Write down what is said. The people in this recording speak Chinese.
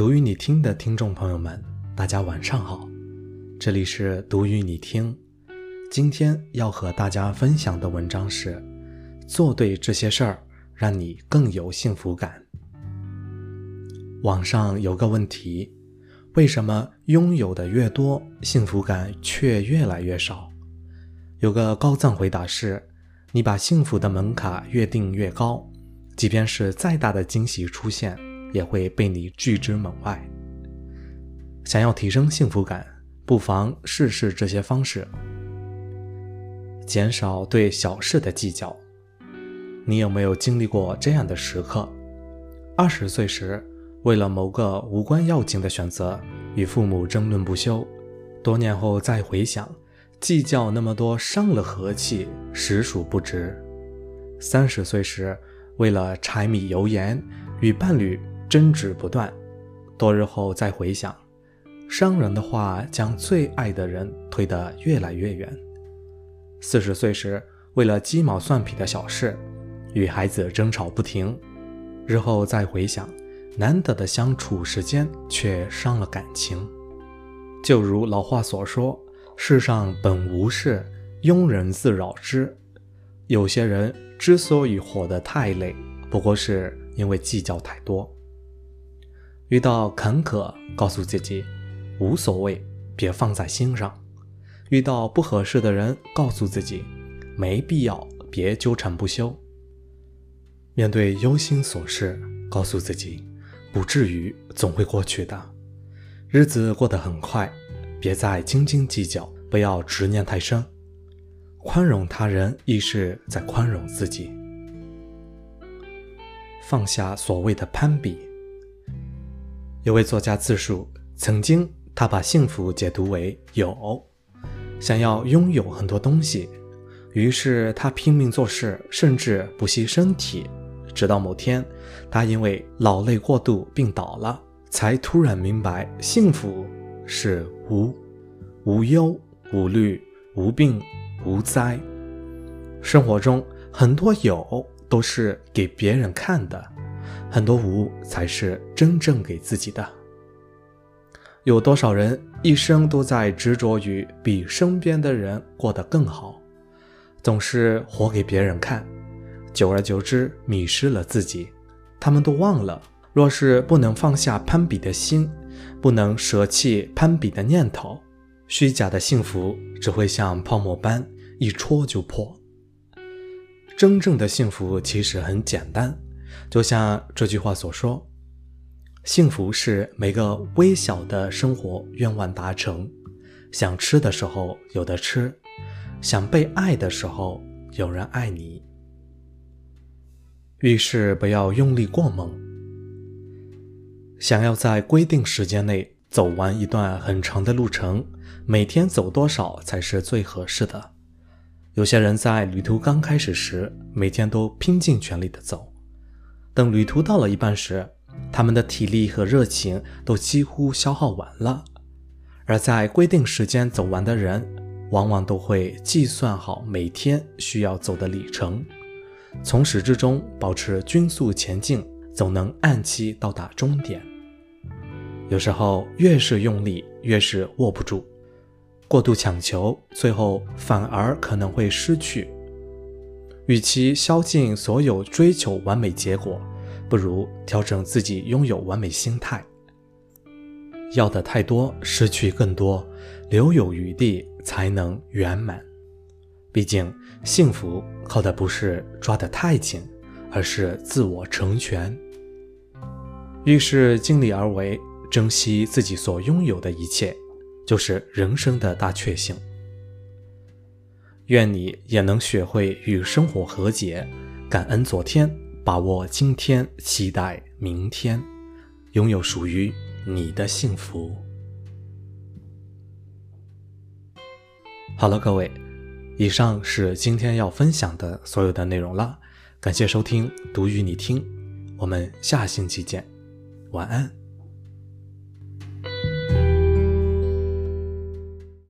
读与你听的听众朋友们，大家晚上好，这里是读与你听。今天要和大家分享的文章是：做对这些事儿，让你更有幸福感。网上有个问题，为什么拥有的越多，幸福感却越来越少？有个高赞回答是：你把幸福的门槛越定越高，即便是再大的惊喜出现。也会被你拒之门外。想要提升幸福感，不妨试试这些方式：减少对小事的计较。你有没有经历过这样的时刻？二十岁时，为了某个无关要紧的选择，与父母争论不休；多年后再回想，计较那么多，伤了和气，实属不值。三十岁时，为了柴米油盐，与伴侣。争执不断，多日后再回想，伤人的话将最爱的人推得越来越远。四十岁时，为了鸡毛蒜皮的小事，与孩子争吵不停，日后再回想，难得的相处时间却伤了感情。就如老话所说：“世上本无事，庸人自扰之。”有些人之所以活得太累，不过是因为计较太多。遇到坎坷，告诉自己无所谓，别放在心上；遇到不合适的人，告诉自己没必要，别纠缠不休。面对忧心琐事，告诉自己不至于，总会过去的。日子过得很快，别再斤斤计较，不要执念太深。宽容他人，亦是在宽容自己。放下所谓的攀比。有位作家自述，曾经他把幸福解读为有，想要拥有很多东西，于是他拼命做事，甚至不惜身体。直到某天，他因为劳累过度病倒了，才突然明白，幸福是无，无忧无虑，无病无灾。生活中很多有都是给别人看的。很多无才是真正给自己的。有多少人一生都在执着于比身边的人过得更好，总是活给别人看，久而久之迷失了自己。他们都忘了，若是不能放下攀比的心，不能舍弃攀比的念头，虚假的幸福只会像泡沫般一戳就破。真正的幸福其实很简单。就像这句话所说，幸福是每个微小的生活愿望达成。想吃的时候有的吃，想被爱的时候有人爱你。遇事不要用力过猛。想要在规定时间内走完一段很长的路程，每天走多少才是最合适的？有些人在旅途刚开始时，每天都拼尽全力的走。等旅途到了一半时，他们的体力和热情都几乎消耗完了。而在规定时间走完的人，往往都会计算好每天需要走的里程，从始至终保持均速前进，总能按期到达终点。有时候越是用力，越是握不住，过度强求，最后反而可能会失去。与其消尽所有追求完美结果，不如调整自己拥有完美心态。要的太多，失去更多，留有余地才能圆满。毕竟，幸福靠的不是抓得太紧，而是自我成全。遇事尽力而为，珍惜自己所拥有的一切，就是人生的大确幸。愿你也能学会与生活和解，感恩昨天，把握今天，期待明天，拥有属于你的幸福。好了，各位，以上是今天要分享的所有的内容了。感谢收听，读与你听，我们下星期见，晚安。